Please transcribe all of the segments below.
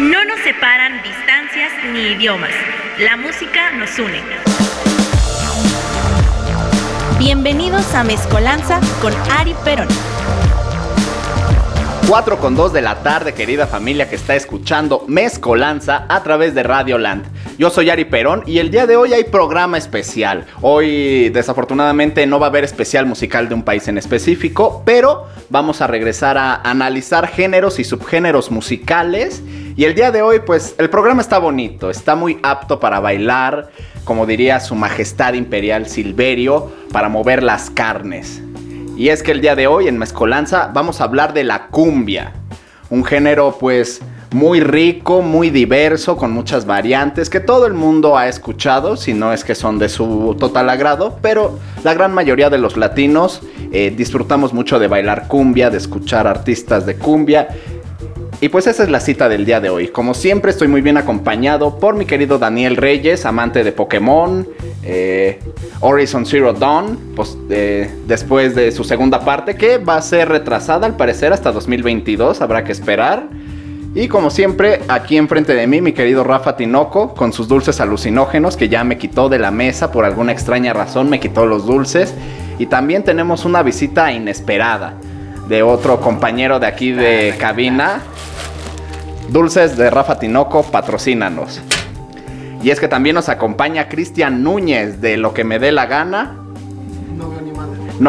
No nos separan distancias ni idiomas. La música nos une. Bienvenidos a Mezcolanza con Ari Perón. 4 con 2 de la tarde, querida familia que está escuchando Mezcolanza a través de Radio Land. Yo soy Ari Perón y el día de hoy hay programa especial. Hoy desafortunadamente no va a haber especial musical de un país en específico, pero vamos a regresar a analizar géneros y subgéneros musicales. Y el día de hoy pues el programa está bonito, está muy apto para bailar, como diría su majestad imperial Silverio, para mover las carnes. Y es que el día de hoy en Mezcolanza vamos a hablar de la cumbia, un género pues muy rico, muy diverso, con muchas variantes que todo el mundo ha escuchado, si no es que son de su total agrado, pero la gran mayoría de los latinos eh, disfrutamos mucho de bailar cumbia, de escuchar artistas de cumbia. Y pues esa es la cita del día de hoy. Como siempre estoy muy bien acompañado por mi querido Daniel Reyes, amante de Pokémon, eh, Horizon Zero Dawn, pues, eh, después de su segunda parte, que va a ser retrasada al parecer hasta 2022, habrá que esperar. Y como siempre, aquí enfrente de mí, mi querido Rafa Tinoco, con sus dulces alucinógenos, que ya me quitó de la mesa por alguna extraña razón, me quitó los dulces. Y también tenemos una visita inesperada de otro compañero de aquí de cabina. Dulces de Rafa Tinoco, patrocínanos. Y es que también nos acompaña Cristian Núñez de Lo que me dé la gana no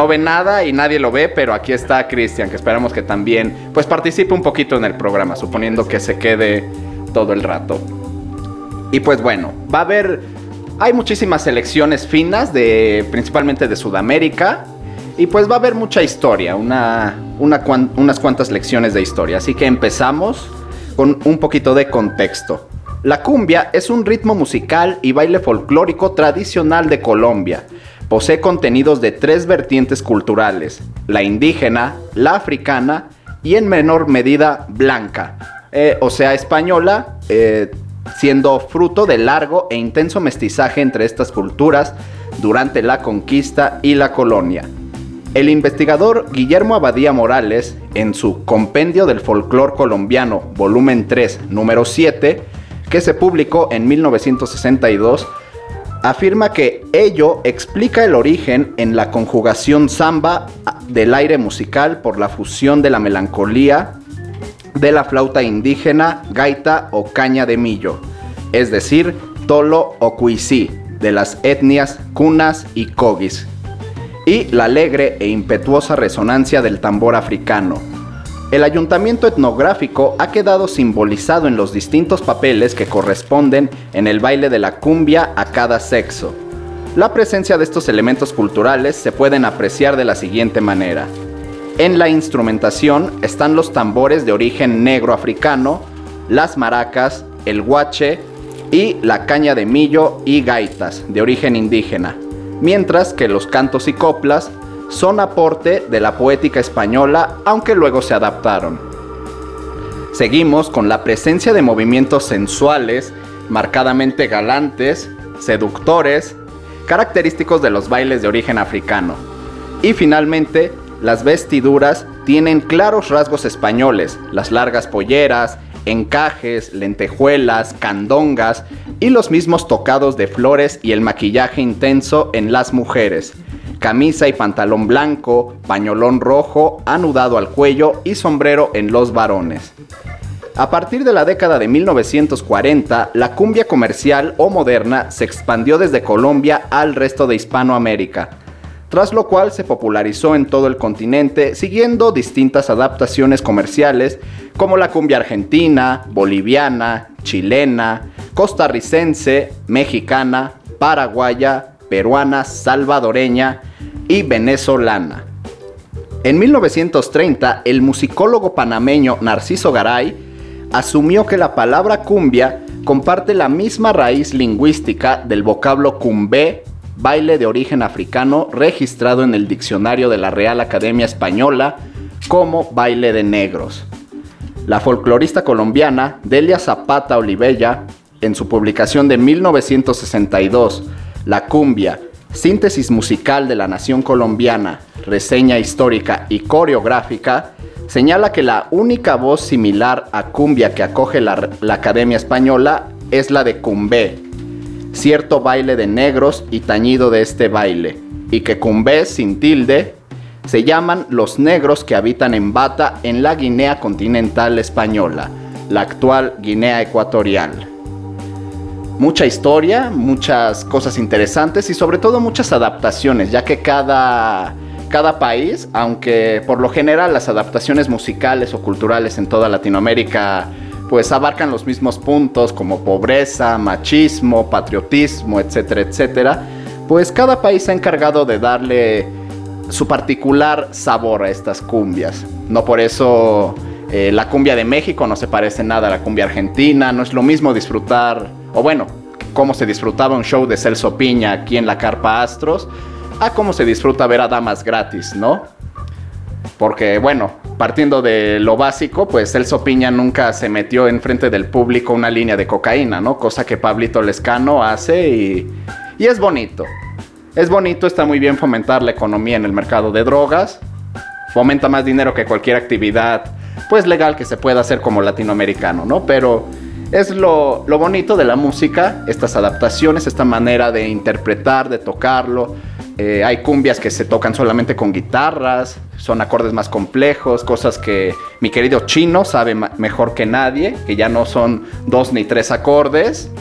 ve nada y nadie lo ve, pero aquí está Cristian, que esperamos que también pues participe un poquito en el programa, suponiendo que se quede todo el rato. Y pues bueno, va a haber hay muchísimas selecciones finas de principalmente de Sudamérica y pues va a haber mucha historia, una, unas cuantas lecciones de historia, así que empezamos con un poquito de contexto. La cumbia es un ritmo musical y baile folclórico tradicional de Colombia posee contenidos de tres vertientes culturales, la indígena, la africana y en menor medida blanca, eh, o sea española, eh, siendo fruto de largo e intenso mestizaje entre estas culturas durante la conquista y la colonia. El investigador Guillermo Abadía Morales, en su Compendio del Folclor Colombiano, volumen 3, número 7, que se publicó en 1962, afirma que ello explica el origen en la conjugación samba del aire musical por la fusión de la melancolía de la flauta indígena, gaita o caña de millo, es decir, tolo o cuisí, de las etnias cunas y cogis, y la alegre e impetuosa resonancia del tambor africano, el ayuntamiento etnográfico ha quedado simbolizado en los distintos papeles que corresponden en el baile de la cumbia a cada sexo. La presencia de estos elementos culturales se pueden apreciar de la siguiente manera. En la instrumentación están los tambores de origen negro africano, las maracas, el guache y la caña de millo y gaitas de origen indígena, mientras que los cantos y coplas son aporte de la poética española, aunque luego se adaptaron. Seguimos con la presencia de movimientos sensuales, marcadamente galantes, seductores, característicos de los bailes de origen africano. Y finalmente, las vestiduras tienen claros rasgos españoles, las largas polleras, encajes, lentejuelas, candongas y los mismos tocados de flores y el maquillaje intenso en las mujeres, camisa y pantalón blanco, pañolón rojo, anudado al cuello y sombrero en los varones. A partir de la década de 1940, la cumbia comercial o moderna se expandió desde Colombia al resto de Hispanoamérica, tras lo cual se popularizó en todo el continente siguiendo distintas adaptaciones comerciales como la cumbia argentina, boliviana, chilena, costarricense, mexicana, paraguaya, peruana, salvadoreña y venezolana. En 1930, el musicólogo panameño Narciso Garay asumió que la palabra cumbia comparte la misma raíz lingüística del vocablo cumbé, baile de origen africano registrado en el diccionario de la Real Academia Española como baile de negros. La folclorista colombiana Delia Zapata Olivella, en su publicación de 1962, la cumbia, síntesis musical de la nación colombiana, reseña histórica y coreográfica, señala que la única voz similar a cumbia que acoge la, Academia Española es la de cumbé, cierto baile de negros y tañido de este baile, y que cumbé sin tilde se llaman los negros que habitan en Bata en la Guinea continental española, la actual Guinea ecuatorial. Mucha historia, muchas cosas interesantes y sobre todo muchas adaptaciones, ya que cada cada país, aunque por lo general las adaptaciones musicales o culturales en toda Latinoamérica pues abarcan los mismos puntos como pobreza, machismo, patriotismo, etcétera, etcétera, pues cada país se ha encargado de darle su particular sabor a estas cumbias. No por eso eh, la cumbia de México no se parece nada a la cumbia argentina, no es lo mismo disfrutar, o bueno, cómo se disfrutaba un show de Celso Piña aquí en la Carpa Astros, a cómo se disfruta ver a damas gratis, ¿no? Porque bueno, partiendo de lo básico, pues Celso Piña nunca se metió enfrente del público una línea de cocaína, ¿no? Cosa que Pablito Lescano hace y, y es bonito. Es bonito, está muy bien fomentar la economía en el mercado de drogas. Fomenta más dinero que cualquier actividad, pues legal que se pueda hacer como latinoamericano, ¿no? Pero es lo, bonito de la música, estas adaptaciones, esta manera de interpretar, de tocarlo, eh, hay cumbias que se tocan solamente con guitarras, son acordes más complejos, cosas que mi querido chino sabe mejor que nadie, que ya no son dos ni tres acordes,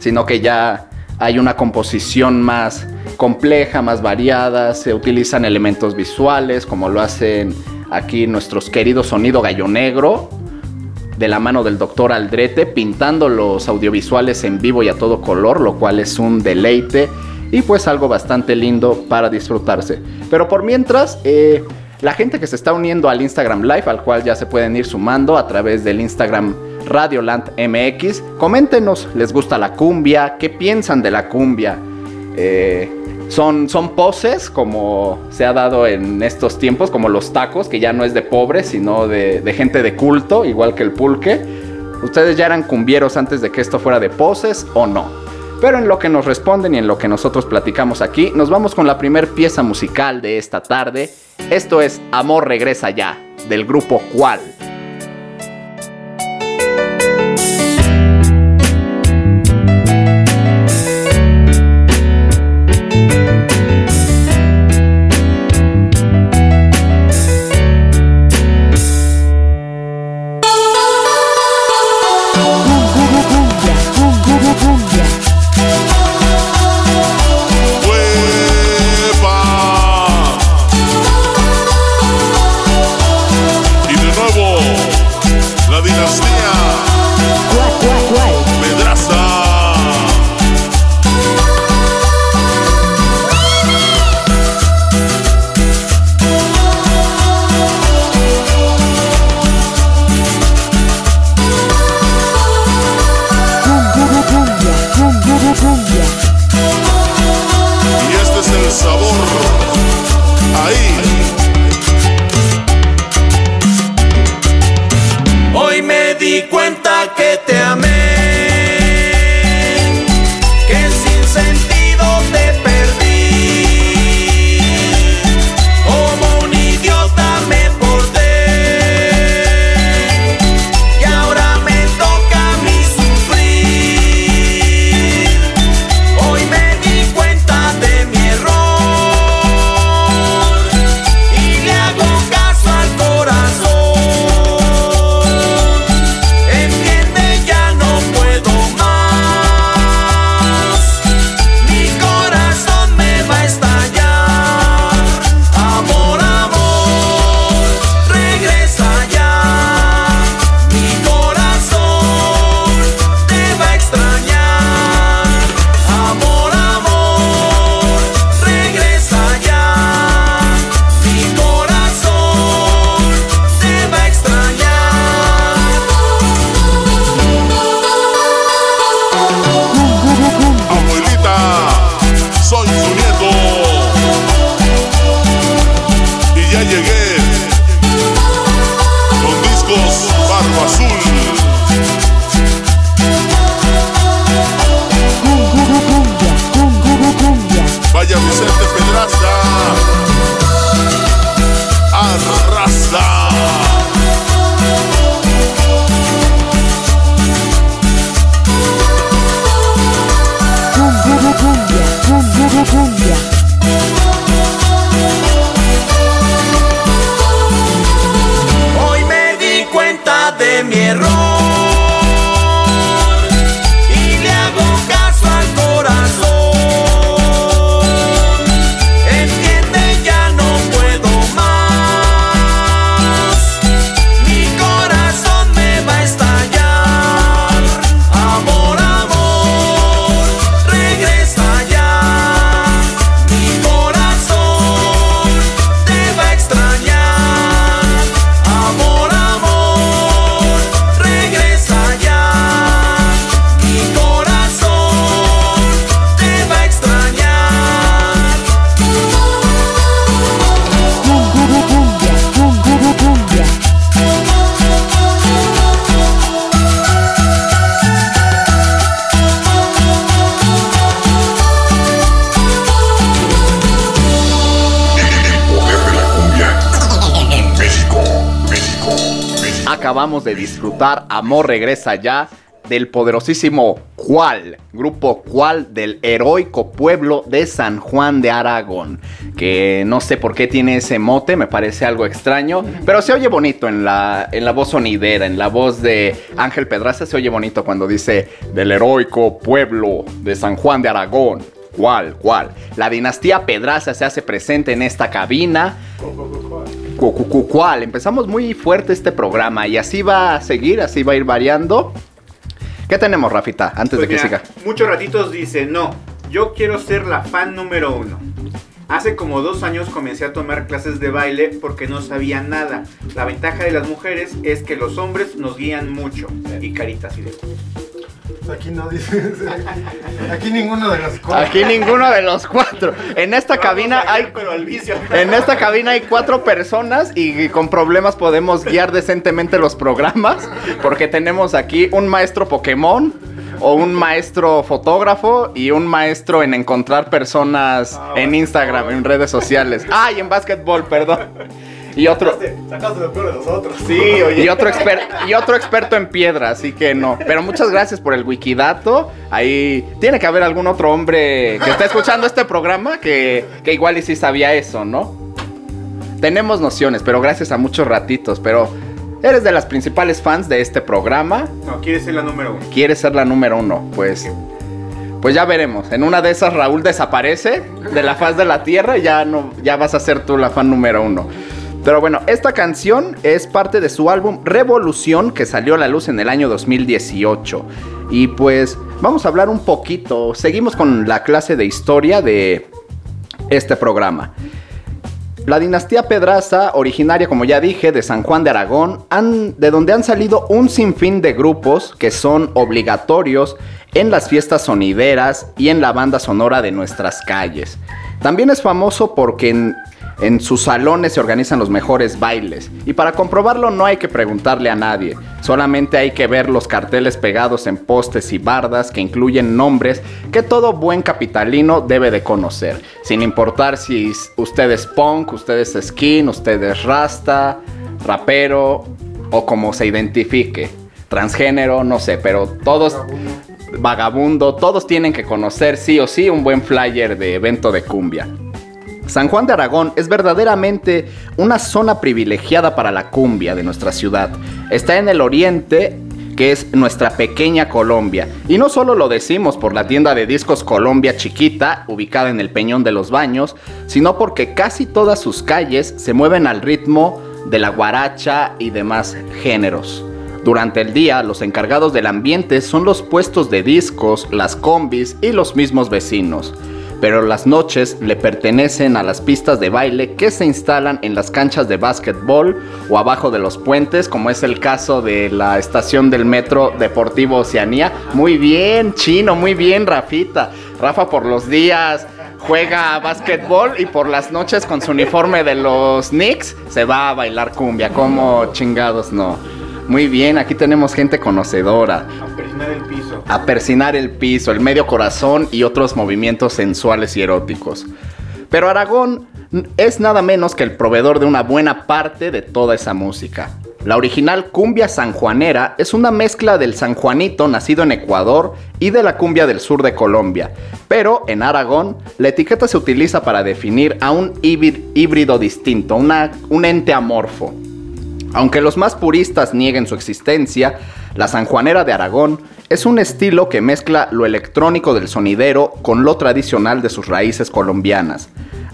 sino que ya hay una composición más compleja, más variada, se utilizan elementos visuales, como lo hacen aquí nuestros queridos Sonido Gallo Negro, de la mano del doctor Aldrete, pintando los audiovisuales en vivo y a todo color, lo cual es un deleite y pues algo bastante lindo para disfrutarse. Pero por mientras, eh, la gente que se está uniendo al Instagram Live, al cual ya se pueden ir sumando a través del Instagram Radioland MX, coméntenos, ¿les gusta la cumbia? ¿Qué piensan de la cumbia? Eh, son, son poses como se ha dado en estos tiempos, como los tacos, que ya no es de pobres, sino de, de gente de culto, igual que el pulque. ¿Ustedes ya eran cumbieros antes de que esto fuera de poses o no? Pero en lo que nos responden y en lo que nosotros platicamos aquí, nos vamos con la primer pieza musical de esta tarde. Esto es Amor Regresa Ya, del grupo Cual. Acabamos de disfrutar Amor Regresa Ya del poderosísimo Cual, grupo Cual del heroico pueblo de San Juan de Aragón, que no sé por qué tiene ese mote, me parece algo extraño, pero se oye bonito en la, en la voz sonidera, en la voz de Ángel Pedraza, se oye bonito cuando dice del heroico pueblo de San Juan de Aragón. ¿Cuál? ¿Cuál? La dinastía Pedraza se hace presente en esta cabina. ¿Cuál? Empezamos muy fuerte este programa y así va a seguir, así va a ir variando. ¿Qué tenemos, Rafita, antes de Pues que mira, siga? Muchos ratitos dice, no, yo quiero ser la fan número uno. Hace como dos años comencé a tomar clases de baile porque no sabía nada. La ventaja de las mujeres es que los hombres nos guían mucho. Y caritas y de... Aquí no dice. Aquí ninguno de los cuatro. Aquí ninguno de los cuatro. En esta cabina hay pero al vicio. En esta cabina hay cuatro personas y con problemas podemos guiar decentemente los programas porque tenemos aquí un maestro Pokémon o un maestro fotógrafo y un maestro en encontrar personas en Instagram, en redes sociales. Ah, y en básquetbol, perdón. Y otro Sacaste lo peor de nosotros. Sí, oye. y otro exper- y otro experto en piedra, así que no. Pero muchas gracias por el wikidato. Ahí tiene que haber algún otro hombre que esté escuchando este programa que, que igual y sí sabía eso, ¿no? Tenemos nociones, pero gracias a muchos ratitos. Pero eres de las principales fans de este programa. No, quieres ser la número uno. Quieres ser la número uno, pues. Pues ya veremos. En una de esas Raúl desaparece de la faz de la tierra y ya no, ya vas a ser tú la fan número uno. Pero bueno, esta canción es parte de su álbum Revolución que salió a la luz en el año 2018. Y pues vamos a hablar un poquito. Seguimos con la clase de historia de este programa. La dinastía Pedraza, originaria, como ya dije, de San Juan de Aragón, han- de donde han salido un sinfín de grupos que son obligatorios en las fiestas sonideras y en la banda sonora de nuestras calles. También es famoso porque en, en sus salones se organizan los mejores bailes. Y para comprobarlo no hay que preguntarle a nadie, solamente hay que ver los carteles pegados en postes y bardas que incluyen nombres que todo buen capitalino debe de conocer, sin importar si usted es punk, usted es skin, usted es rasta, rapero o como se identifique, transgénero, no sé, pero todos vagabundo, todos tienen que conocer sí o sí un buen flyer de evento de cumbia. San Juan de Aragón es verdaderamente una zona privilegiada para la cumbia de nuestra ciudad. Está en el oriente, que es nuestra pequeña Colombia. Y no solo lo decimos por la tienda de discos Colombia Chiquita, ubicada en el Peñón de los Baños, sino porque casi todas sus calles se mueven al ritmo de la guaracha y demás géneros. Durante el día, los encargados del ambiente son los puestos de discos, las combis y los mismos vecinos. Pero las noches le pertenecen a las pistas de baile que se instalan en las canchas de básquetbol o abajo de los puentes, como es el caso de la estación del metro Deportivo Oceanía. Muy bien, chino, muy bien, Rafita. Rafa por los días juega básquetbol y por las noches con su uniforme de los Knicks se va a bailar cumbia. Como chingados no. Muy bien, aquí tenemos gente conocedora. A persinar el piso. El medio corazón y otros movimientos sensuales y eróticos. Pero Aragón es nada menos que el proveedor de una buena parte de toda esa música. La original cumbia sanjuanera es una mezcla del sanjuanito nacido en Ecuador y de la cumbia del sur de Colombia. Pero en Aragón, la etiqueta se utiliza para definir a un híbrid- híbrido distinto, una- un ente amorfo. Aunque los más puristas nieguen su existencia, la sanjuanera de Aragón es un estilo que mezcla lo electrónico del sonidero con lo tradicional de sus raíces colombianas.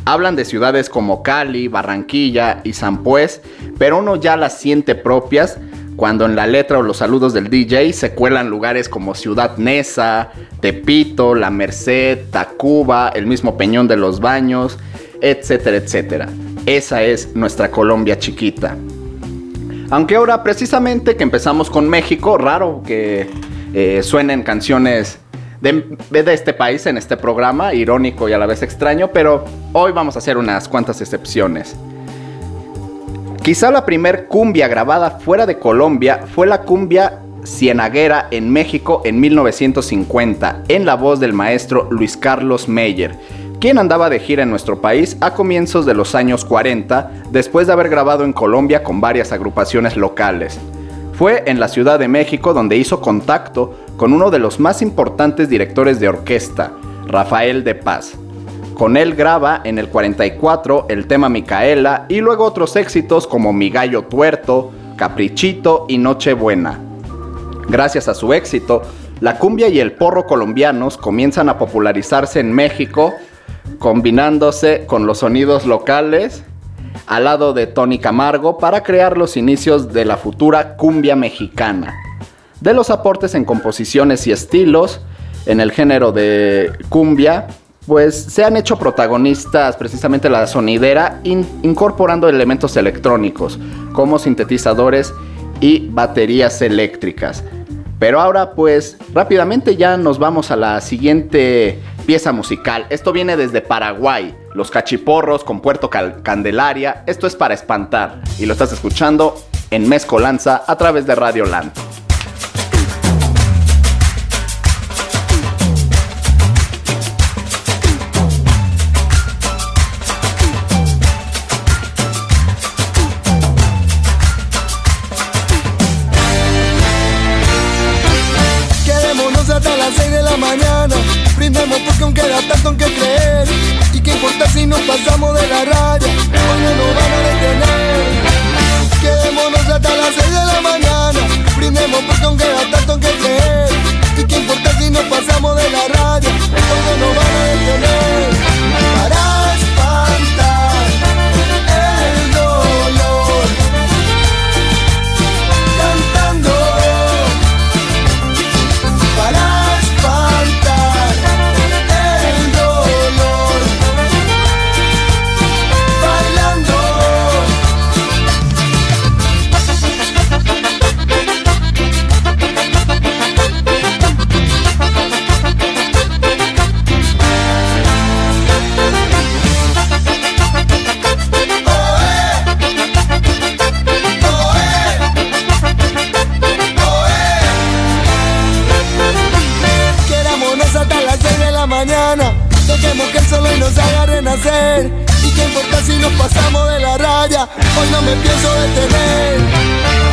Hablan de ciudades como Cali, Barranquilla y San Pues, pero uno ya las siente propias cuando en la letra o los saludos del DJ se cuelan lugares como Ciudad Neza, Tepito, La Merced, Tacuba, el mismo Peñón de los Baños, etcétera, etcétera. Esa es nuestra Colombia chiquita. Aunque ahora precisamente que empezamos con México, raro que eh, suenen canciones de, este país en este programa, irónico y a la vez extraño, pero hoy vamos a hacer unas cuantas excepciones. Quizá la primer cumbia grabada fuera de Colombia fue la cumbia cienaguera en México en 1950, en la voz del maestro Luis Carlos Meyer, quien andaba de gira en nuestro país a comienzos de los años 40, después de haber grabado en Colombia con varias agrupaciones locales. Fue en la Ciudad de México donde hizo contacto con uno de los más importantes directores de orquesta, Rafael de Paz. Con él graba en el 44 el tema Micaela y luego otros éxitos como Mi Gallo Tuerto, Caprichito y Nochebuena. Gracias a su éxito, la cumbia y el porro colombianos comienzan a popularizarse en México combinándose con los sonidos locales al lado de Tony Camargo para crear los inicios de la futura cumbia mexicana. De los aportes en composiciones y estilos en el género de cumbia, pues se han hecho protagonistas precisamente la sonidera incorporando elementos electrónicos como sintetizadores y baterías eléctricas. Pero ahora pues rápidamente ya nos vamos a la siguiente pieza musical. Esto viene desde Paraguay, Los Cachiporros con Puerto Candelaria. Esto es para espantar y lo estás escuchando en Mezcolanza a través de Radio Land. Y qué importa si nos pasamos de la raya Hoy no me pienso detener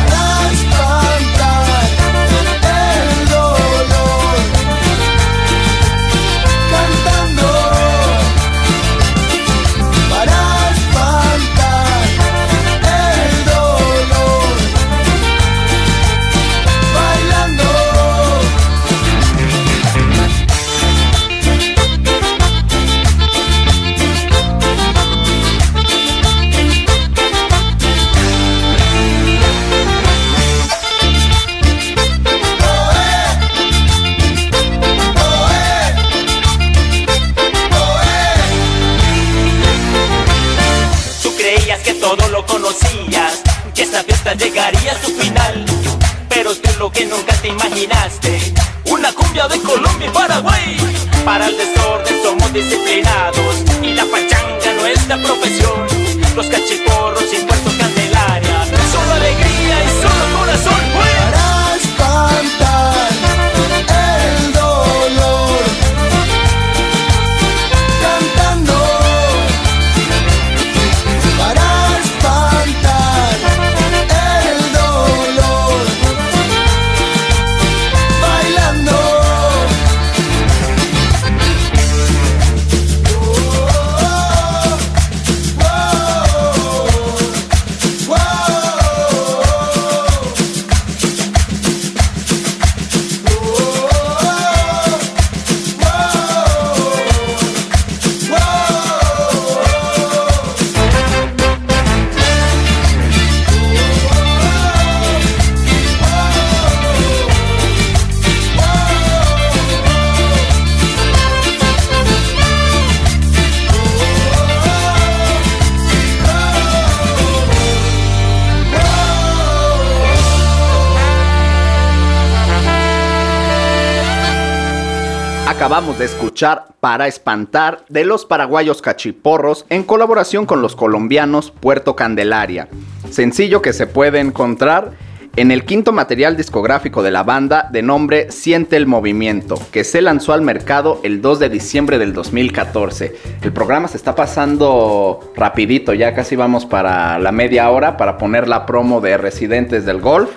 Acabamos de escuchar Para Espantar de los paraguayos cachiporros en colaboración con los colombianos Puerto Candelaria. Sencillo que se puede encontrar en el quinto material discográfico de la banda de nombre Siente el Movimiento, que se lanzó al mercado el 2 de diciembre del 2014. El programa se está pasando rapidito, ya casi vamos para la media hora para poner la promo de Residentes del Golf.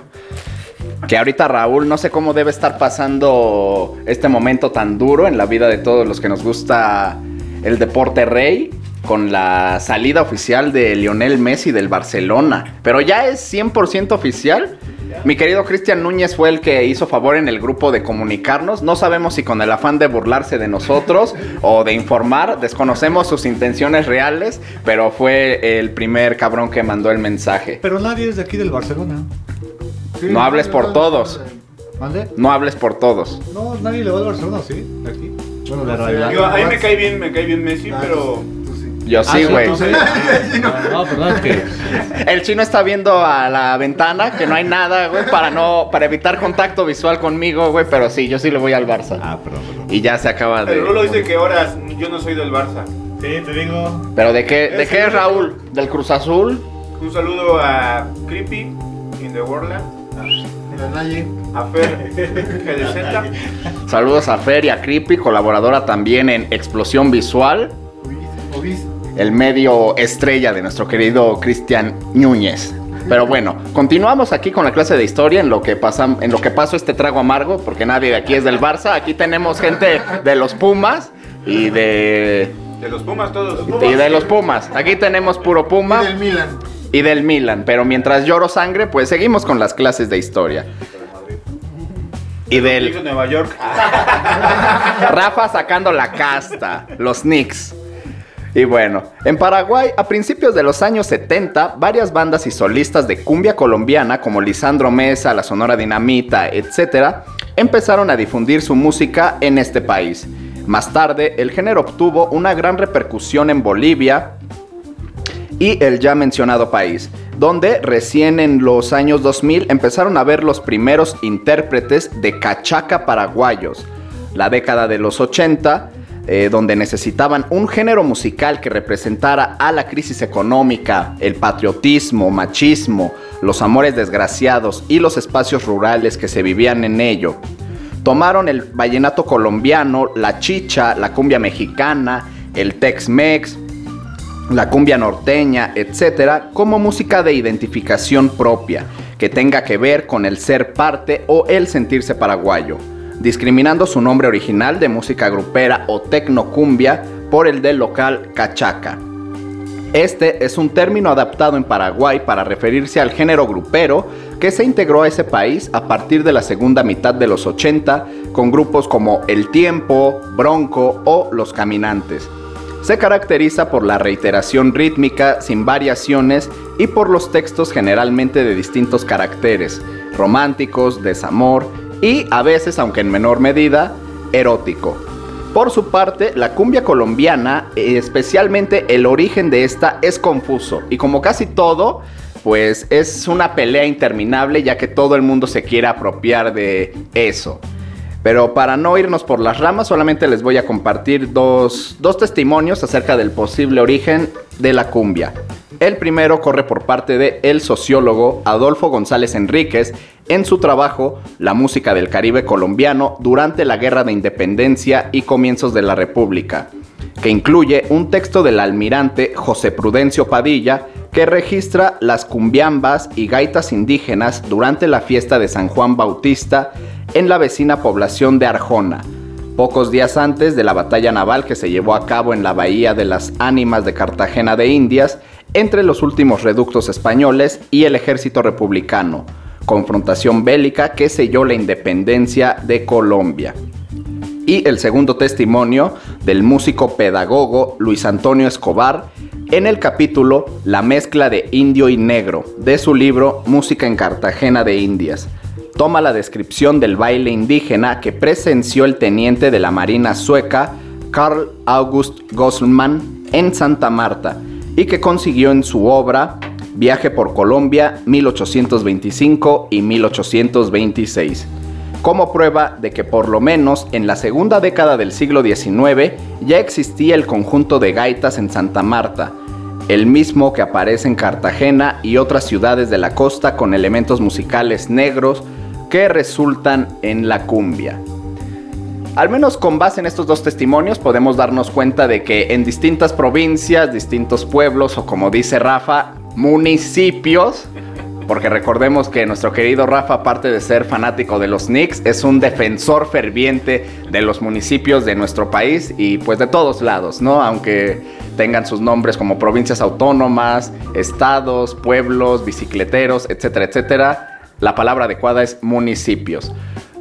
Que ahorita Raúl no sé cómo debe estar pasando este momento tan duro en la vida de todos los que nos gusta el deporte rey con la salida oficial de Lionel Messi del Barcelona. Pero ya es 100% oficial. Mi querido Cristian Núñez fue el que hizo favor en el grupo de comunicarnos. No sabemos si con el afán de burlarse de nosotros o de informar. Desconocemos sus intenciones reales, pero fue el primer cabrón que mandó el mensaje. Pero nadie es de aquí del Barcelona. Sí, No hables por todos. ¿Mande? No hables por todos. No, nadie le va al Barcelona, ¿sí? De aquí. Bueno, de Rayo. Yo, a mí me cae bien, me cae bien Messi, Ah, pero. Yo sí, güey. ¿tú sí? No, perdón, es que. El chino está viendo a la ventana que no hay nada, güey, para no para evitar contacto visual conmigo, güey, pero sí, yo sí le voy al Barça. Ah, perdón, perdón. Y ya se acaba de el Rulo dice que ahora yo no soy del Barça. Sí, te digo. Pero de qué de Es qué es Raúl? ¿Del Cruz Azul? Un saludo a Creepy in the Naye. a Fer GDZ. Saludos a Fer y a Creepy, colaboradora también en Explosión Visual, Obis. Obis. el medio estrella de nuestro querido Cristian Núñez. Pero bueno, continuamos aquí con la clase de historia en lo que pasa, en lo que pasó este trago amargo, porque nadie de aquí es del Barça. Aquí tenemos gente de los Pumas y de De los Pumas todos. y de los Pumas. Aquí tenemos puro Puma Y del Milan. Y del Milan. Pero mientras lloro sangre, pues seguimos con las clases de historia. Y del Nueva York. Rafa sacando la casta, los Knicks. Y bueno, en Paraguay, a principios de los años 70, varias bandas y solistas de cumbia colombiana como Lisandro Mesa, La Sonora Dinamita, etc., empezaron a difundir su música en este país. Más tarde, el género obtuvo una gran repercusión en Bolivia, y el ya mencionado país, donde recién en los años 2000 empezaron a ver los primeros intérpretes de cachaca paraguayos. La década de los 80, eh, donde necesitaban un género musical que representara a la crisis económica, el patriotismo, machismo, los amores desgraciados y los espacios rurales que se vivían en ello. Tomaron el vallenato colombiano, la chicha, la cumbia mexicana, el Tex-Mex, la cumbia norteña, etcétera, como música de identificación propia, que tenga que ver con el ser parte o el sentirse paraguayo, discriminando su nombre original de música grupera o tecnocumbia por el del local cachaca. Este es un término adaptado en Paraguay para referirse al género grupero que se integró a ese país a partir de la segunda mitad de los 80 con grupos como El Tiempo, Bronco o Los Caminantes. Se caracteriza por la reiteración rítmica sin variaciones y por los textos generalmente de distintos caracteres, románticos, desamor y a veces, aunque en menor medida, erótico. Por su parte, la cumbia colombiana, especialmente el origen de esta, es confuso y como casi todo, pues es una pelea interminable ya que todo el mundo se quiere apropiar de eso. Pero para no irnos por las ramas, solamente les voy a compartir dos, dos testimonios acerca del posible origen de la cumbia. El primero corre por parte de el sociólogo Adolfo González Enríquez en su trabajo La música del Caribe colombiano durante la Guerra de Independencia y comienzos de la República, que incluye un texto del almirante José Prudencio Padilla que registra las cumbiambas y gaitas indígenas durante la fiesta de San Juan Bautista en la vecina población de Arjona, pocos días antes de la batalla naval que se llevó a cabo en la bahía de las Ánimas de Cartagena de Indias entre los últimos reductos españoles y el ejército republicano, confrontación bélica que selló la independencia de Colombia. Y el segundo testimonio del músico pedagogo Luis Antonio Escobar en el capítulo La mezcla de indio y negro de su libro Música en Cartagena de Indias. Toma la descripción del baile indígena que presenció el teniente de la Marina sueca Carl August Gosselman en Santa Marta y que consiguió en su obra Viaje por Colombia 1825 y 1826. como prueba de que por lo menos en la segunda década del siglo XIX ya existía el conjunto de gaitas en Santa Marta, el mismo que aparece en Cartagena y otras ciudades de la costa con elementos musicales negros que resultan en la cumbia. Al menos con base en estos dos testimonios podemos darnos cuenta de que en distintas provincias, distintos pueblos o como dice Rafa, municipios, porque recordemos que nuestro querido Rafa, aparte de ser fanático de los Knicks, es un defensor ferviente de los municipios de nuestro país y pues de todos lados, ¿no? Aunque tengan sus nombres como provincias autónomas, estados, pueblos, bicicleteros, etcétera, etcétera, la palabra adecuada es municipios.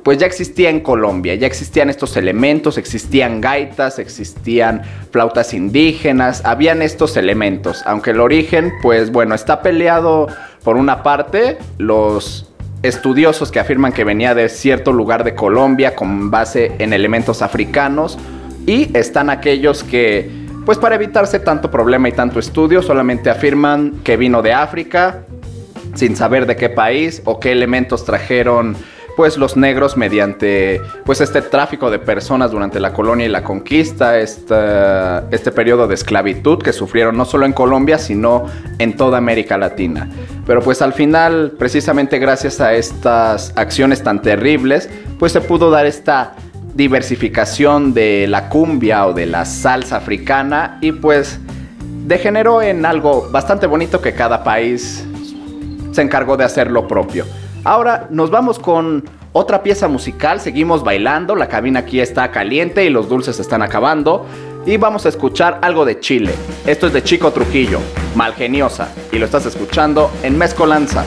Pues ya existía en Colombia, ya existían estos elementos, existían gaitas, existían flautas indígenas, habían estos elementos, aunque el origen, pues bueno, está peleado por una parte, los estudiosos que afirman que venía de cierto lugar de Colombia con base en elementos africanos, y están aquellos que, pues para evitarse tanto problema y tanto estudio, solamente afirman que vino de África, sin saber de qué país o qué elementos trajeron pues los negros mediante pues este tráfico de personas durante la colonia y la conquista, este periodo de esclavitud que sufrieron no solo en Colombia, sino en toda América Latina. Pero pues al final, precisamente gracias a estas acciones tan terribles, pues se pudo dar esta diversificación de la cumbia o de la salsa africana y pues degeneró en algo bastante bonito que cada país se encargó de hacer lo propio. Ahora nos vamos con otra pieza musical, seguimos bailando, la cabina aquí está caliente y los dulces están acabando. Y vamos a escuchar algo de Chile. Esto es de Chico Trujillo, Malgeniosa, y lo estás escuchando en Mezcolanza.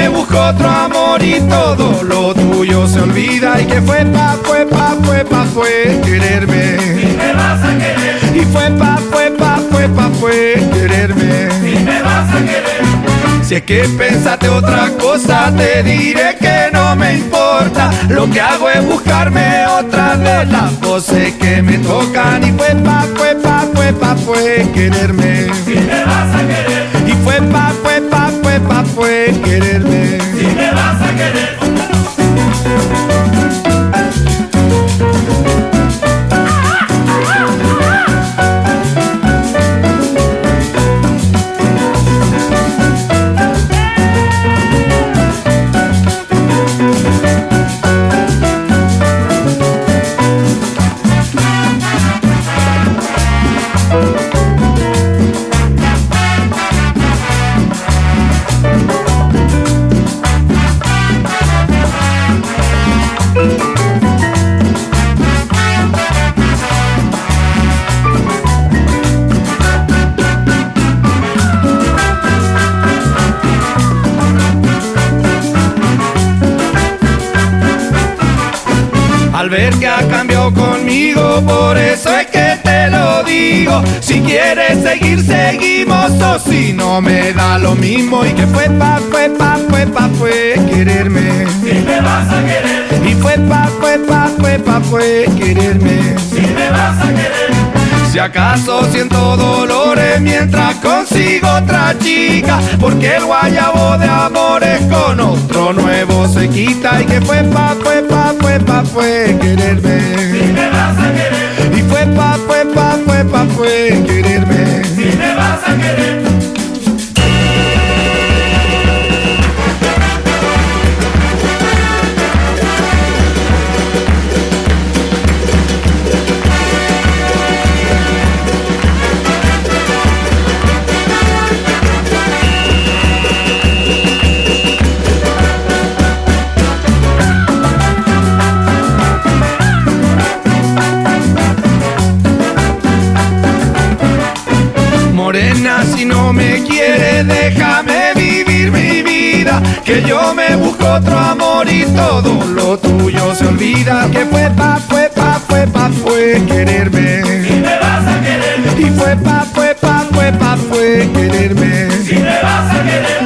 Me busco otro amor y todo lo tuyo se olvida y que fue pa, fue pa, fue pa, fue quererme. Si me vas a querer. Y fue pa, fue pa, fue pa, fue quererme. Si me vas a querer. Si es que pensaste otra cosa, te diré que no me importa. Lo que hago es buscarme otra de las voces que me tocan. Y fue pa, fue pa, fue pa, fue quererme. Si me vas a querer. Y fue pa, fue pa, fue quererme. Si me vas a querer. Al ver que ha cambiado conmigo, por eso es que te lo digo. Si quieres seguir, seguimos, o si no me da lo mismo. Y que fue pa, fue pa, fue pa, fue quererme. Si me vas a querer. Y fue pa, fue pa, fue pa, fue quererme. Si me vas a querer. Si acaso siento dolores mientras consigo otra chica, porque el guayabo de amores con otro nuevo se quita y que fue pa, fue pa, pa fue quererme. Si me vas a querer. Y fue pa, fue pa, fue pa, fue quererme. Que yo me busco otro amor y todo lo tuyo se olvida. Que fue pa, fue pa, fue pa, fue quererme. Si me vas a querer, Y fue pa, fue pa, fue pa, fue quererme. si me vas a querer.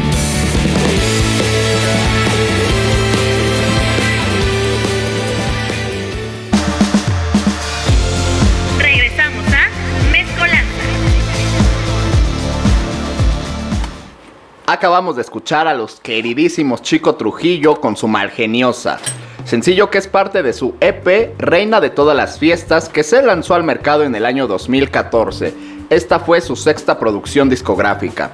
Acabamos de escuchar a los queridísimos Chico Trujillo con su Malgeniosa. Sencillo que es parte de su EP Reina de todas las fiestas que se lanzó al mercado en el año 2014. Esta fue su sexta producción discográfica.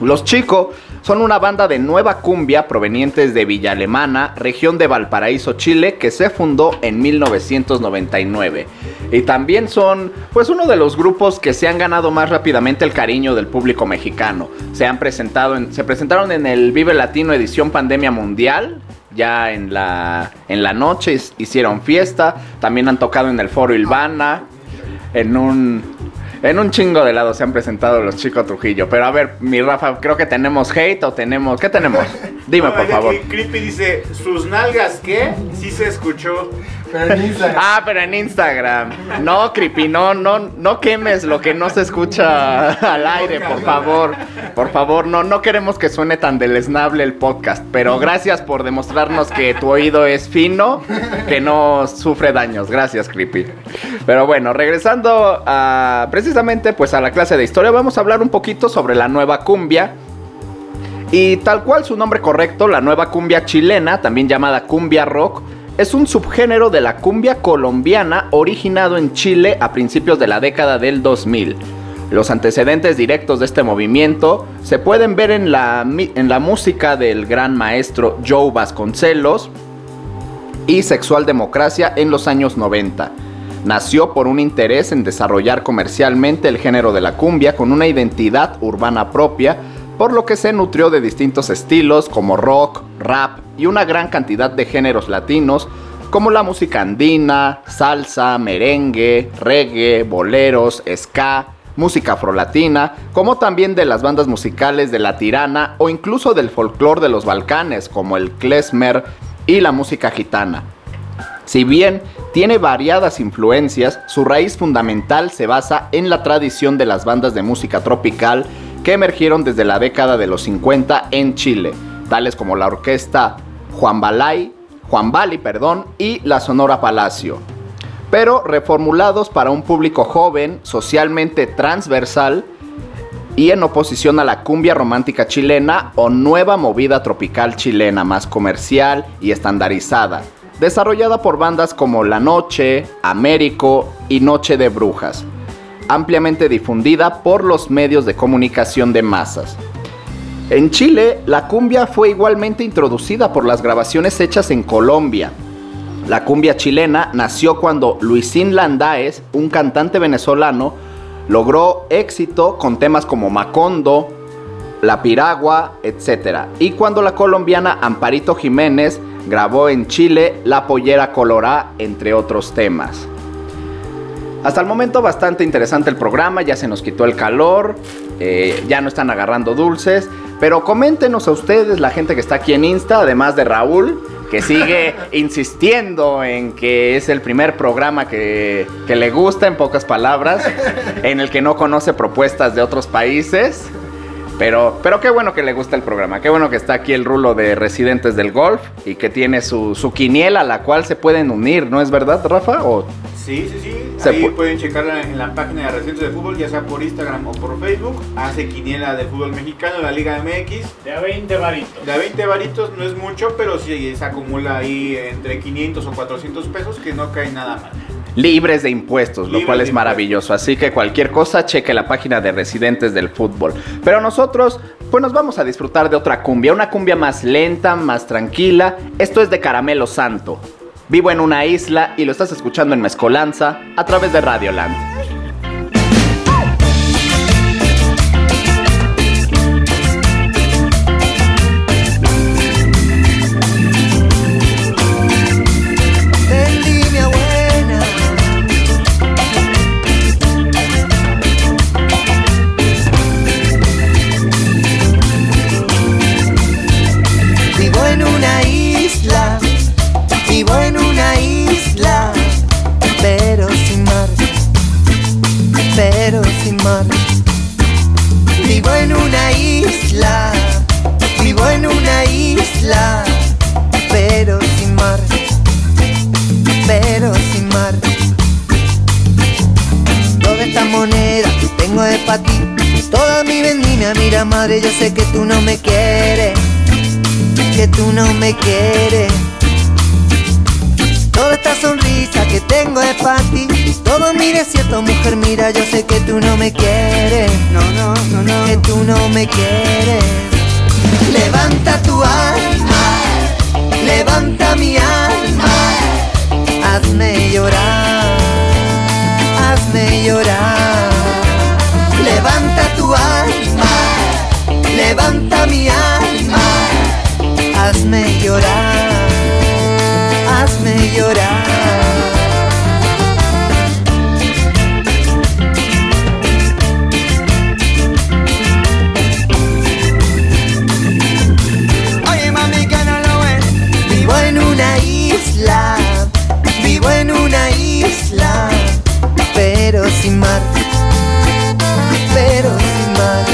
Los Chico son una banda de nueva cumbia provenientes de Villa Alemana, región de Valparaíso, Chile, que se fundó en 1999. Y también son, pues, uno de los grupos que se han ganado más rápidamente el cariño del público mexicano. Se han presentado, en- se presentaron en el Vive Latino edición Pandemia Mundial. Ya en la, en la noche hicieron fiesta. También han tocado en el Foro Ilvana. En un, en un chingo de lados se han presentado los chicos Trujillo. Pero a ver, mi Rafa, creo que tenemos hate o tenemos. ¿Qué tenemos? Dime, No, por favor. Creepy dice, ¿sus nalgas qué? Sí se escuchó. Instagram. Ah, pero en Instagram. No, Creepy, no, no, no quemes lo que no se escucha al aire, por favor. Por favor, no, no queremos que suene tan deleznable el podcast. Pero gracias por demostrarnos que tu oído es fino, que no sufre daños. Gracias, Creepy. Pero bueno, regresando a precisamente pues a la clase de historia, vamos a hablar un poquito sobre la nueva cumbia. Y tal cual su nombre correcto, la nueva cumbia chilena, también llamada cumbia rock, es un subgénero de la cumbia colombiana originado en Chile a principios de la década del 2000. Los antecedentes directos de este movimiento se pueden ver en la, en la música del gran maestro Joe Vasconcelos y Sexual Democracia en los años 90. Nació por un interés en desarrollar comercialmente el género de la cumbia con una identidad urbana propia, por lo que se nutrió de distintos estilos como rock, rap y una gran cantidad de géneros latinos como la música andina, salsa, merengue, reggae, boleros, ska, música afrolatina, como también de las bandas musicales de la tirana o incluso del folclore de los Balcanes como el klezmer y la música gitana. Si bien tiene variadas influencias, su raíz fundamental se basa en la tradición de las bandas de música tropical que emergieron desde la década de los 50 en Chile, tales como la orquesta Juan Balay, Juan Bali, perdón, y la Sonora Palacio, pero reformulados para un público joven, socialmente transversal y en oposición a la cumbia romántica chilena o nueva movida tropical chilena más comercial y estandarizada, desarrollada por bandas como La Noche, Américo y Noche de Brujas, ampliamente difundida por los medios de comunicación de masas. En Chile, la cumbia fue igualmente introducida por las grabaciones hechas en Colombia, la cumbia chilena nació cuando Luisín Landaes, un cantante venezolano, logró éxito con temas como Macondo, La Piragua, etc. Y cuando la colombiana Amparito Jiménez grabó en Chile La Pollera Colorá, entre otros temas. Hasta el momento bastante interesante el programa, ya se nos quitó el calor, eh, ya no están agarrando dulces, pero coméntenos a ustedes, la gente que está aquí en Insta, además de Raúl, que sigue insistiendo en que es el primer programa que, que le gusta, en pocas palabras, en el que no conoce propuestas de otros países. Pero, pero qué bueno que le gusta el programa, qué bueno que está aquí el rulo de residentes del golf y que tiene su, su quiniela a la cual se pueden unir, ¿no es verdad, Rafa? ¿O Sí, sí, sí. Se Ahí pu- pueden checarla en la página de Residentes de Fútbol, ya sea por Instagram o por Facebook. Hace quiniela de fútbol mexicano, la Liga MX. De a 20 varitos. De a 20 varitos no es mucho, pero sí se acumula ahí entre 500 o 400 pesos, que no cae nada mal. libres de impuestos, lo cual es maravilloso. Así que cualquier cosa, cheque la página de Residentes del Fútbol. Pero nosotros, pues nos vamos a disfrutar de otra cumbia, una cumbia más lenta, más tranquila. Esto es de Caramelo Santo. Vivo en una isla y lo estás escuchando en Mezcolanza a través de Radioland. Mujer, mira, yo sé que tú no me quieres. No, no, no, no. Que tú no me quieres. Levanta tu alma, levanta mi alma hazme llorar, hazme llorar. Levanta tu alma, levanta mi alma, hazme llorar, hazme llorar. Pero sin mar Pero sin mar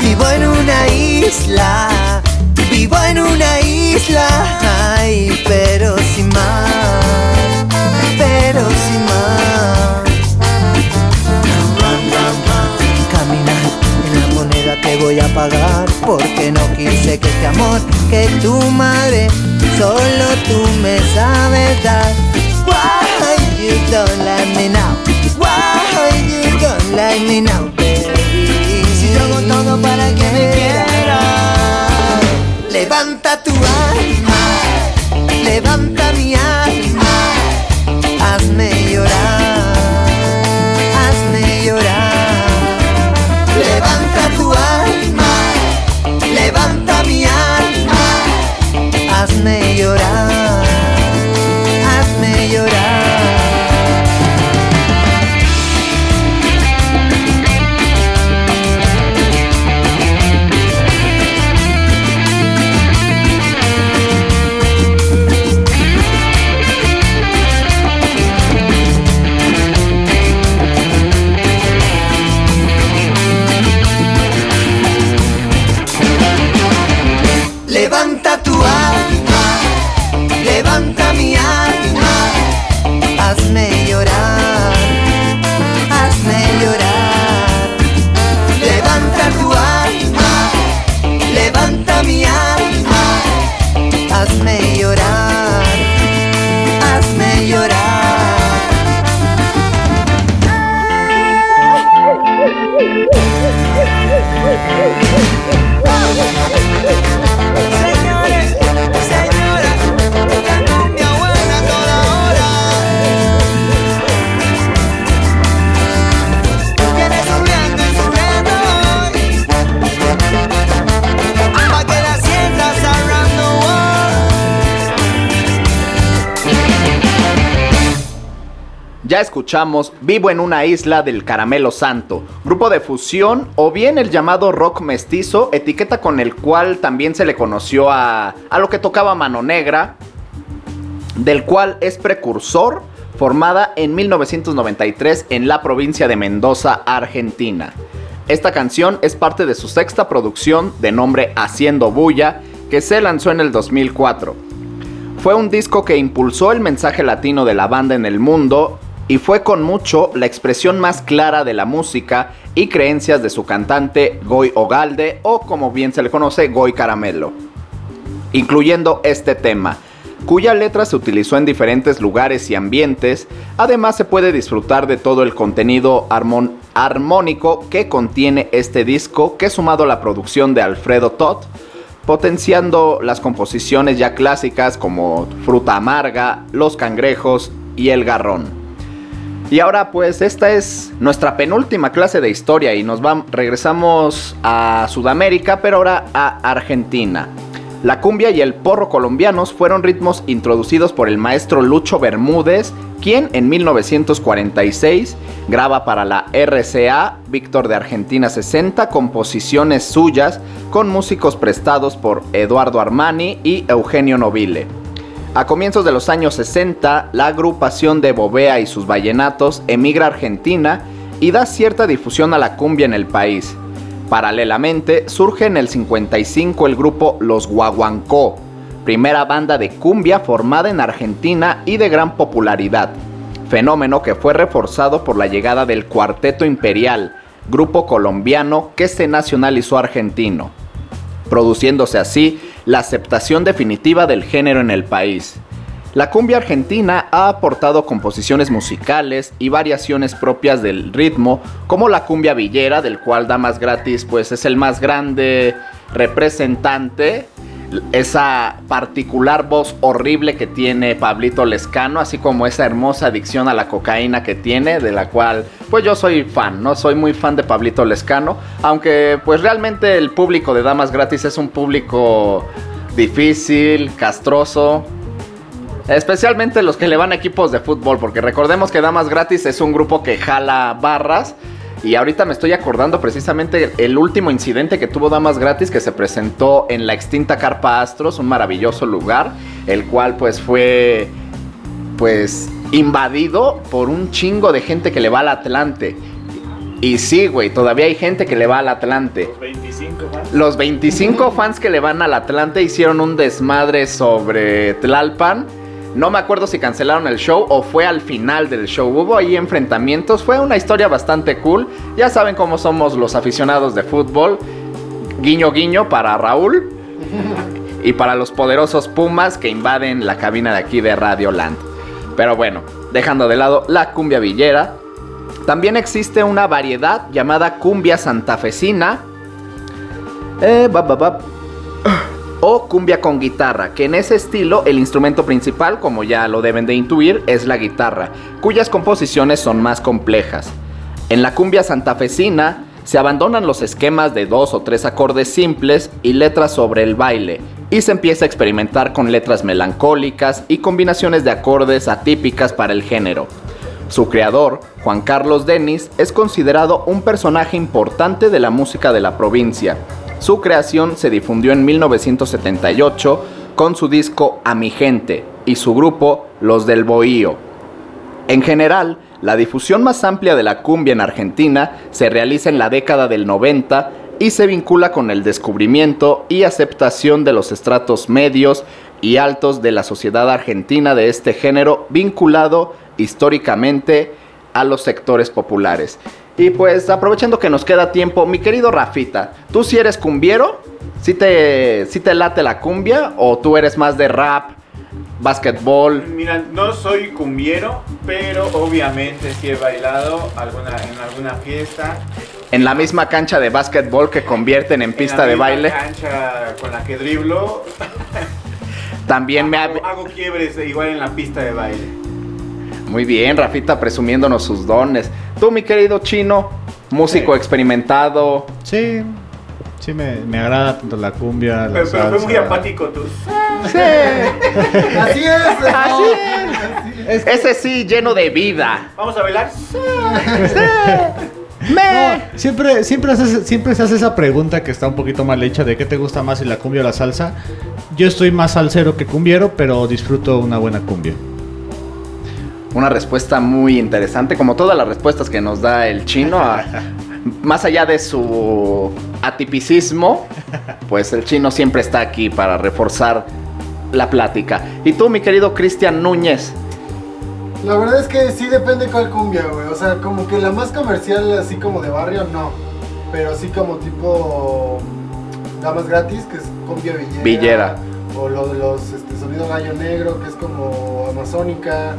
Vivo en una isla Vivo en una isla Ay, pero sin mar Pero sin mar Caminar en la moneda te voy a pagar Porque no quise que este amor que tu madre Solo tú me sabes dar. Why you don't like me now like me now baby. Si yo hago todo para que me quieras Levanta tu alma Levanta mi alma Hazme llorar Hazme llorar. Levanta tu alma Levanta mi alma Hazme llorar hazme llorar, hazme llorar. Ya escuchamos Vivo en una isla del Caramelo Santo, grupo de fusión o bien el llamado rock mestizo, etiqueta con el cual también se le conoció a, a lo que tocaba Mano Negra, del cual es precursor, formada en 1993 en la provincia de Mendoza, Argentina. Esta canción es parte de su sexta producción de nombre Haciendo Bulla, que se lanzó en el 2004. Fue un disco que impulsó el mensaje latino de la banda en el mundo y fue con mucho la expresión más clara de la música y creencias de su cantante Goy Ogalde o como bien se le conoce Goy Caramelo, incluyendo este tema, cuya letra se utilizó en diferentes lugares y ambientes, además se puede disfrutar de todo el contenido armónico que contiene este disco que sumado a la producción de Alfredo Todd, potenciando las composiciones ya clásicas como Fruta Amarga, Los Cangrejos y El Garrón. Y ahora pues esta es nuestra penúltima clase de historia y nos vamos, regresamos a Sudamérica, pero ahora a Argentina. La cumbia y el porro colombianos fueron ritmos introducidos por el maestro Lucho Bermúdez, quien en 1946 graba para la RCA Víctor de Argentina 60 composiciones suyas con músicos prestados por Eduardo Armani y Eugenio Nobile. A comienzos de los años 60, la agrupación de Bobea y sus vallenatos emigra a Argentina y da cierta difusión a la cumbia en el país. Paralelamente, surge en el 55 el grupo Los Guaguancó, primera banda de cumbia formada en Argentina y de gran popularidad, fenómeno que fue reforzado por la llegada del Cuarteto Imperial, grupo colombiano que se nacionalizó argentino, produciéndose así la aceptación definitiva del género en el país. La cumbia argentina ha aportado composiciones musicales y variaciones propias del ritmo, como la cumbia villera, del cual Damas Gratis pues es el más grande representante esa particular voz horrible que tiene Pablito Lescano, así como esa hermosa adicción a la cocaína que tiene, de la cual pues yo soy fan, ¿no? Soy muy fan de Pablito Lescano, aunque pues realmente el público de Damas Gratis es un público difícil, castroso, especialmente los que le van a equipos de fútbol, porque recordemos que Damas Gratis es un grupo que jala barras y ahorita me estoy acordando precisamente el último incidente que tuvo Damas Gratis que se presentó en la extinta Carpa Astros, un maravilloso lugar, el cual pues fue pues invadido por un chingo de gente que le va al Atlante. Y sí, güey, todavía hay gente que le va al Atlante. Los 25 fans. Los 25 fans que le van al Atlante hicieron un desmadre sobre Tlalpan no me acuerdo si cancelaron el show o fue al final del show. Hubo ahí enfrentamientos. Fue una historia bastante cool. Ya saben cómo somos los aficionados de fútbol. Guiño guiño para Raúl. y para los poderosos Pumas que invaden la cabina de aquí de Radio Land. Pero bueno, dejando de lado la cumbia villera. También existe una variedad llamada cumbia santafesina. Eh, o cumbia con guitarra, que en ese estilo el instrumento principal, como ya lo deben de intuir, es la guitarra, cuyas composiciones son más complejas. En la cumbia santafesina se abandonan los esquemas de dos o tres acordes simples y letras sobre el baile, y se empieza a experimentar con letras melancólicas y combinaciones de acordes atípicas para el género. Su creador, Juan Carlos Denis, es considerado un personaje importante de la música de la provincia, su creación se difundió en 1978 con su disco A mi gente y su grupo Los del Bohío. En general, la difusión más amplia de la cumbia en Argentina se realiza en la década del 90 y se vincula con el descubrimiento y aceptación de los estratos medios y altos de la sociedad argentina de este género vinculado históricamente a los sectores populares. Y pues aprovechando que nos queda tiempo, mi querido Rafita, ¿tú si eres cumbiero? ¿Si te, si te late la cumbia o tú eres más de rap, básquetbol? Mira, no soy cumbiero, pero obviamente sí he bailado alguna, en alguna fiesta. En la misma cancha de básquetbol que convierten en pista de baile. En la cancha con la que driblo. También me hago, hago quiebres igual en la pista de baile. Muy bien, Rafita presumiéndonos sus dones. Tú, mi querido chino, músico experimentado. Sí, sí, me, agrada tanto la cumbia, la Pero, pero fue muy apático tú. Sí. Así es. Así es. Ese sí, lleno de vida. ¿Vamos a bailar? No, siempre, siempre, haces- siempre se hace esa pregunta que está un poquito mal hecha de qué te gusta más si la cumbia o la salsa. Yo estoy más salsero que cumbiero, pero disfruto una buena cumbia. Una respuesta muy interesante, como todas las respuestas que nos da el chino, a- más allá de su atipicismo, pues el chino siempre está aquí para reforzar la plática. Y tú, mi querido Cristian Núñez, La verdad es que sí depende cuál cumbia, güey. O sea, como que la más comercial, así como de barrio, no. Pero sí como tipo Damas Gratis, que es cumbia villera. Villera. O lo de los este, sonido gallo negro, que es como amazónica.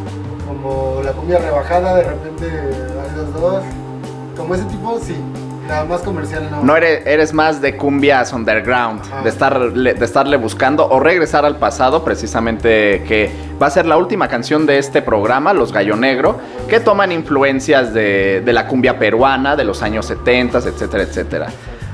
Como la cumbia rebajada, de repente hay los dos. Como ese tipo, sí. La más comercial, no. no eres, eres más de cumbias underground, Ajá. de, estarle, de estarle buscando o regresar al pasado, precisamente que va a ser la última canción de este programa, Los Gallo Negro, que toman influencias de, de la cumbia peruana de los años 70, etcétera, etcétera.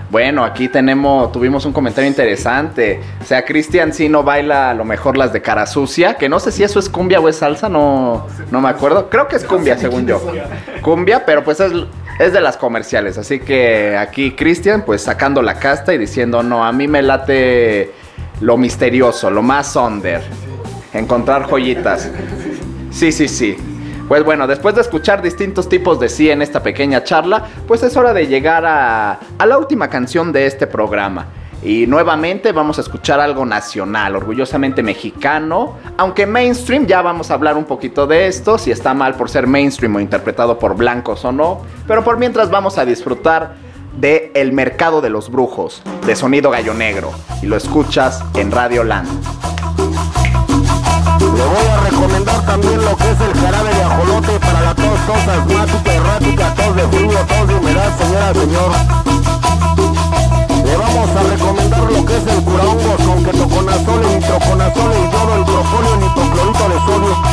Bueno, aquí tenemos, tuvimos un comentario interesante. O sea, Cristian sí no baila a lo mejor las de cara sucia, que no sé si eso es cumbia o es salsa, no, no me acuerdo. Creo que es cumbia, según yo. Cumbia, pero pues es, es de las comerciales. Así que aquí Cristian, pues sacando la casta y diciendo, no, a mí me late lo misterioso, lo más under. Encontrar joyitas. Sí, sí, sí. Pues bueno, después de escuchar distintos tipos de sí en esta pequeña charla, pues es hora de llegar a, a la última canción de este programa. Y nuevamente vamos a escuchar algo nacional, orgullosamente mexicano, aunque mainstream, ya vamos a hablar un poquito de esto, si está mal por ser mainstream o interpretado por blancos o no, pero por mientras vamos a disfrutar de El Mercado de los Brujos, de Sonido Gallo Negro, y lo escuchas en Radio Land. Le voy a recomendar también lo que es el jarabe de ajolote para la tos, tos asmática, errática, tos de frío, tos de humedad, señora, señor. Le vamos a recomendar lo que es el curahongos con ketoconazol, nitroconazol, yodo, el propolio, nitroclorito de sodio.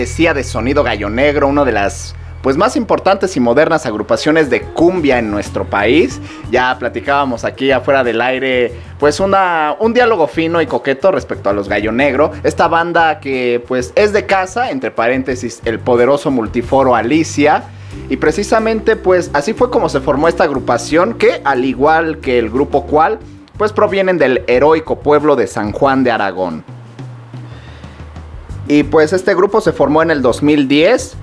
Cortesía de Sonido Gallo Negro, una de las pues más importantes y modernas agrupaciones de cumbia en nuestro país. Ya platicábamos aquí afuera del aire, pues una, un diálogo fino y coqueto respecto a los Gallo Negro. Esta banda que pues es de casa, entre paréntesis, el poderoso multiforo Alicia. Y precisamente pues así fue como se formó esta agrupación que al igual que el grupo Cual, pues provienen del heroico pueblo de San Juan de Aragón. Y pues este grupo se formó en el 2010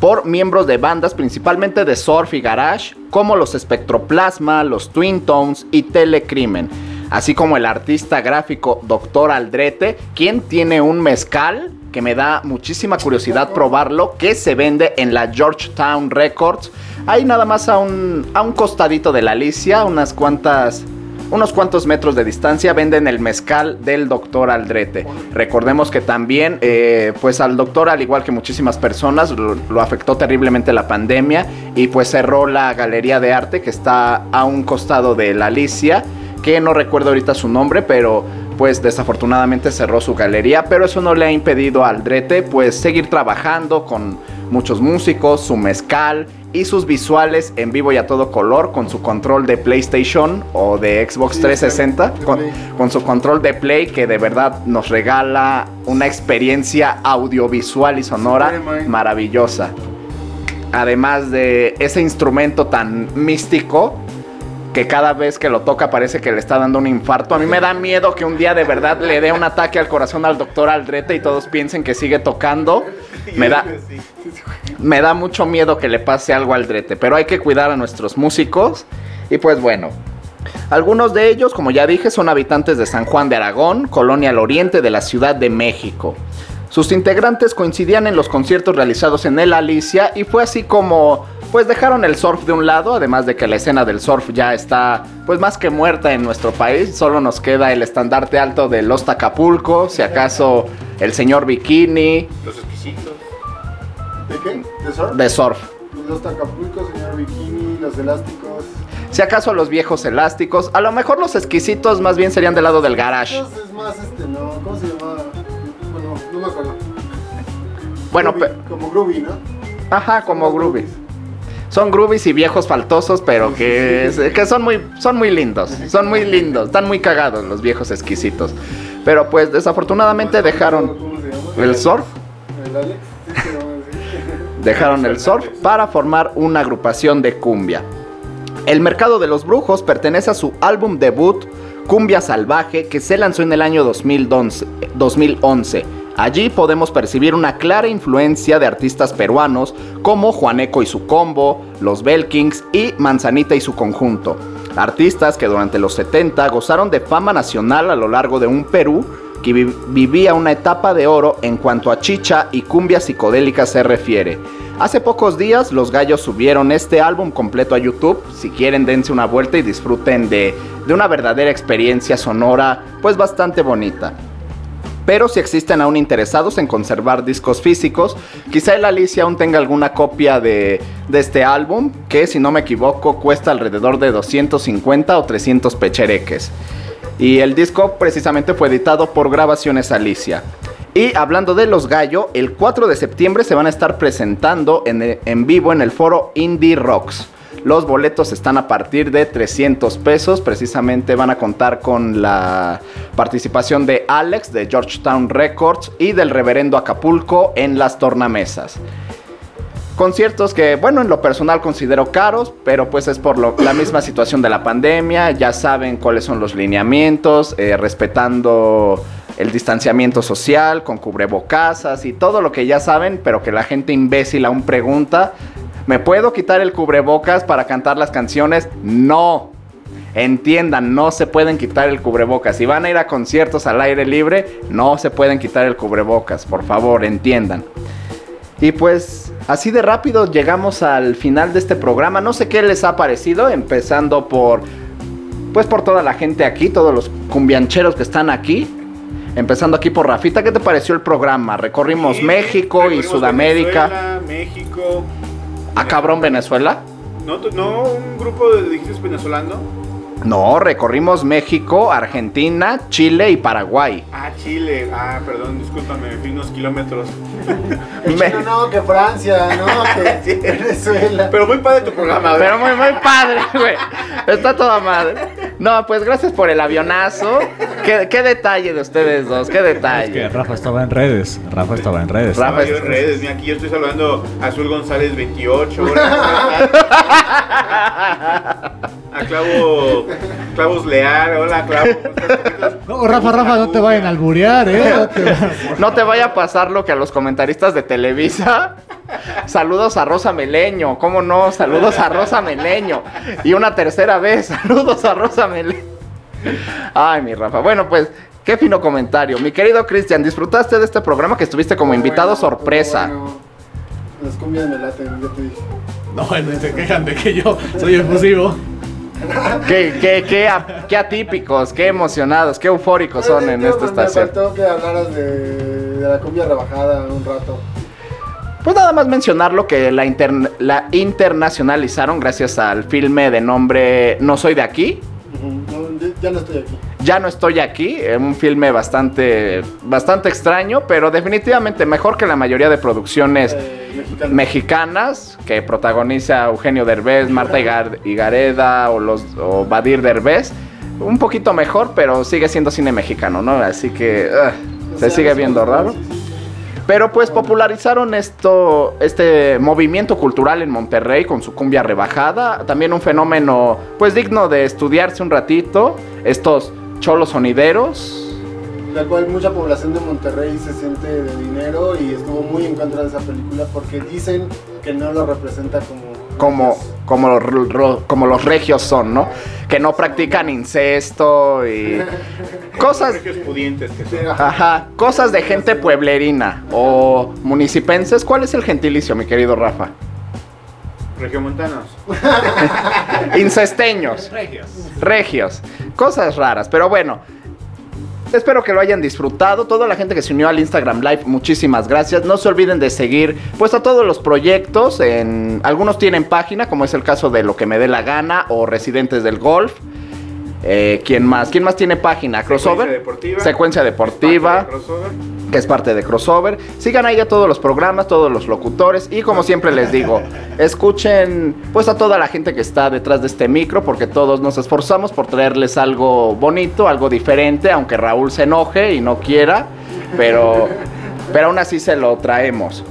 por miembros de bandas principalmente de surf y garage, como los Spectroplasma, los Twin Tones y Telecrimen, así como el artista gráfico Dr. Aldrete, quien tiene un mezcal que me da muchísima curiosidad probarlo, que se vende en la Georgetown Records, ahí nada más a un, a un costadito de la Alicia, unas cuantas unos cuantos metros de distancia venden el mezcal del doctor Aldrete. Recordemos que también, eh, pues al doctor, al igual que muchísimas personas, lo, afectó terriblemente la pandemia y pues cerró la galería de arte que está a un costado de la Alicia, que no recuerdo ahorita su nombre, pero pues desafortunadamente cerró su galería, pero eso no le ha impedido a Aldrete pues seguir trabajando con muchos músicos, su mezcal y sus visuales en vivo y a todo color con su control de PlayStation o de Xbox 360, con, con, su control de Play que de verdad nos regala una experiencia audiovisual y sonora maravillosa. Además de ese instrumento tan místico que cada vez que lo toca parece que le está dando un infarto. A mí me da miedo que un día de verdad le dé un ataque al corazón al doctor Aldrete y todos piensen que sigue tocando. Me da, me da mucho miedo que le pase algo al Drete, pero hay que cuidar a nuestros músicos. Y pues bueno, algunos de ellos, como ya dije, son habitantes de San Juan de Aragón, colonia al oriente de la Ciudad de México. Sus integrantes coincidían en los conciertos realizados en el Alicia y fue así como pues dejaron el surf de un lado, además de que la escena del surf ya está pues más que muerta en nuestro país, solo nos queda el estandarte alto de Los Tacapulco, si acaso el señor Bikini. Los exquisitos. ¿De qué? ¿De surf? De surf. Los Tacapulcos, señor Bikini, los elásticos. Si acaso los viejos elásticos, a lo mejor los exquisitos más bien serían del lado del garage. Es más, este, no, ¿cómo se llama? Bueno, no me acuerdo. Bueno, groovy, pe- como Groovy, ¿no? Ajá, como groovies. Son groovies y viejos faltosos, pero que, es- que son, muy, son muy lindos. Son muy lindos. Están muy cagados los viejos exquisitos. Pero pues desafortunadamente dejaron el surf. Dejaron el surf para formar una agrupación de cumbia. El Mercado de los Brujos pertenece a su álbum debut Cumbia Salvaje que se lanzó en el año 2011. 2011. Allí podemos percibir una clara influencia de artistas peruanos como Juaneco y su combo, Los Belkings y Manzanita y su conjunto. Artistas que durante los 70 gozaron de fama nacional a lo largo de un Perú que vi- vivía una etapa de oro en cuanto a chicha y cumbia psicodélica se refiere. Hace pocos días los gallos subieron este álbum completo a YouTube. Si quieren dense una vuelta y disfruten de, de una verdadera experiencia sonora pues bastante bonita. Pero si existen aún interesados en conservar discos físicos, quizá el Alicia aún tenga alguna copia de, este álbum, que si no me equivoco cuesta alrededor de 250 o 300 pechereques. Y el disco precisamente fue editado por Grabaciones Alicia. Y hablando de los gallo, el 4 de septiembre se van a estar presentando en, en vivo en el foro Indie Rocks. Los boletos están a partir de 300 pesos. Precisamente van a contar con la participación de Alex de Georgetown Records y del reverendo Acapulco en las tornamesas. Conciertos que, bueno, en lo personal considero caros, pero pues es por lo- la misma situación de la pandemia. Ya saben cuáles son los lineamientos, eh, respetando el distanciamiento social, con cubrebocasas y todo lo que ya saben, pero que la gente imbécil aún pregunta. ¿Me puedo quitar el cubrebocas para cantar las canciones? No. Entiendan, no se pueden quitar el cubrebocas. Si van a ir a conciertos al aire libre, no se pueden quitar el cubrebocas. Por favor, entiendan. Y pues así de rápido llegamos al final de este programa. No sé qué les ha parecido, empezando por pues por toda la gente aquí, todos los cumbiancheros que están aquí. Empezando aquí por Rafita, ¿qué te pareció el programa? Recorrimos Sí, México y Sudamérica. Venezuela, México. ¿A cabrón Venezuela? No, no, un grupo de dijiste venezolano. No, recorrimos México, Argentina, Chile y Paraguay. Ah, Chile. Ah, perdón, discúlpame, me fui unos kilómetros. Me- No, no, que Francia, no, que Venezuela. Pero muy padre tu programa, ver. Pero muy, muy padre, güey. Está toda madre. No, pues gracias por el avionazo. ¿Qué, qué detalle de ustedes dos, qué Es que detalle. Rafa estaba en redes. Rafa estaba en redes. Rafa Estaba en redes, mira, aquí yo estoy saludando a Azul González 28. hola. A Clavo, Clavos Leal, hola Clavo. No, Rafa, Rafa, no te vayan a alburear, ¿eh? No te- No te vaya a pasar lo que a los comentaristas de Televisa. Saludos a Rosa Meleño, ¿cómo no? Saludos a Rosa Meleño. Y una tercera vez, saludos a Rosa Meleño. Ay, mi Rafa. Bueno, pues, qué fino comentario. Mi querido Cristian, ¿disfrutaste de este programa que estuviste como invitado Bueno, sorpresa? bueno. Las cumbias me laten, ya te dije. No, no se quejan de que yo soy efusivo. Qué, qué, qué, a- qué atípicos, qué emocionados, qué eufóricos son en esta pues, estación. Me faltó que hablaras de, de la cumbia rebajada un rato. Pues nada más mencionarlo que la, intern- la internacionalizaron gracias al filme de nombre No soy de aquí. No, ya no estoy aquí. Ya no estoy aquí, un filme bastante, bastante extraño, pero definitivamente mejor que la mayoría de producciones Eh, mexicanas que protagoniza Eugenio Derbez, Marta Higar- Higareda o, los, o Badir Derbez. Un poquito mejor, pero sigue siendo cine mexicano, ¿no? Así que O se sigue viendo raro. Pero pues popularizaron esto, este movimiento cultural en Monterrey con su cumbia rebajada. También un fenómeno pues digno de estudiarse un ratito. Estos cholos sonideros. La cual mucha población de Monterrey se siente de dinero y estuvo muy en contra de esa película porque dicen que no lo representa como... Como, como, los, como los regios son, ¿no? Que no practican incesto y cosas, Regios pudientes que son. ajá, cosas de gente pueblerina o municipenses. ¿Cuál es el gentilicio, mi querido Rafa? Regiomontanos. Incesteños. Regios. Cosas raras, pero bueno. Espero que lo hayan disfrutado. Toda la gente que se unió al Instagram Live, muchísimas gracias. No se olviden de seguir pues a todos los proyectos. En, algunos tienen página, como es el caso de Lo que me dé la gana o Residentes del Golf. Eh, ¿Quién más? ¿Quién más tiene página? ¿Crossover? Secuencia deportiva. Secuencia deportiva Parte de crossover. que es parte de Crossover. Sigan ahí a todos los programas, todos los locutores y como siempre les digo, escuchen pues a toda la gente que está detrás de este micro porque todos nos esforzamos por traerles algo bonito, algo diferente, aunque Raúl se enoje y no quiera, pero pero aún así se lo traemos.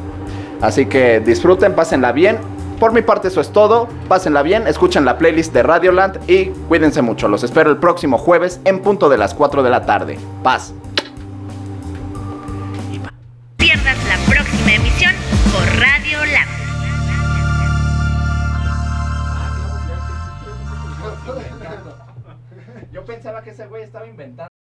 Así que disfruten, pásenla bien. Por mi parte eso es todo. Pásenla bien, escuchen la playlist de Radioland y cuídense mucho. Los espero el próximo jueves en punto de las 4 de la tarde. Paz. Pierdas la próxima emisión por Radio Lab. Yo pensaba que ese güey estaba inventando.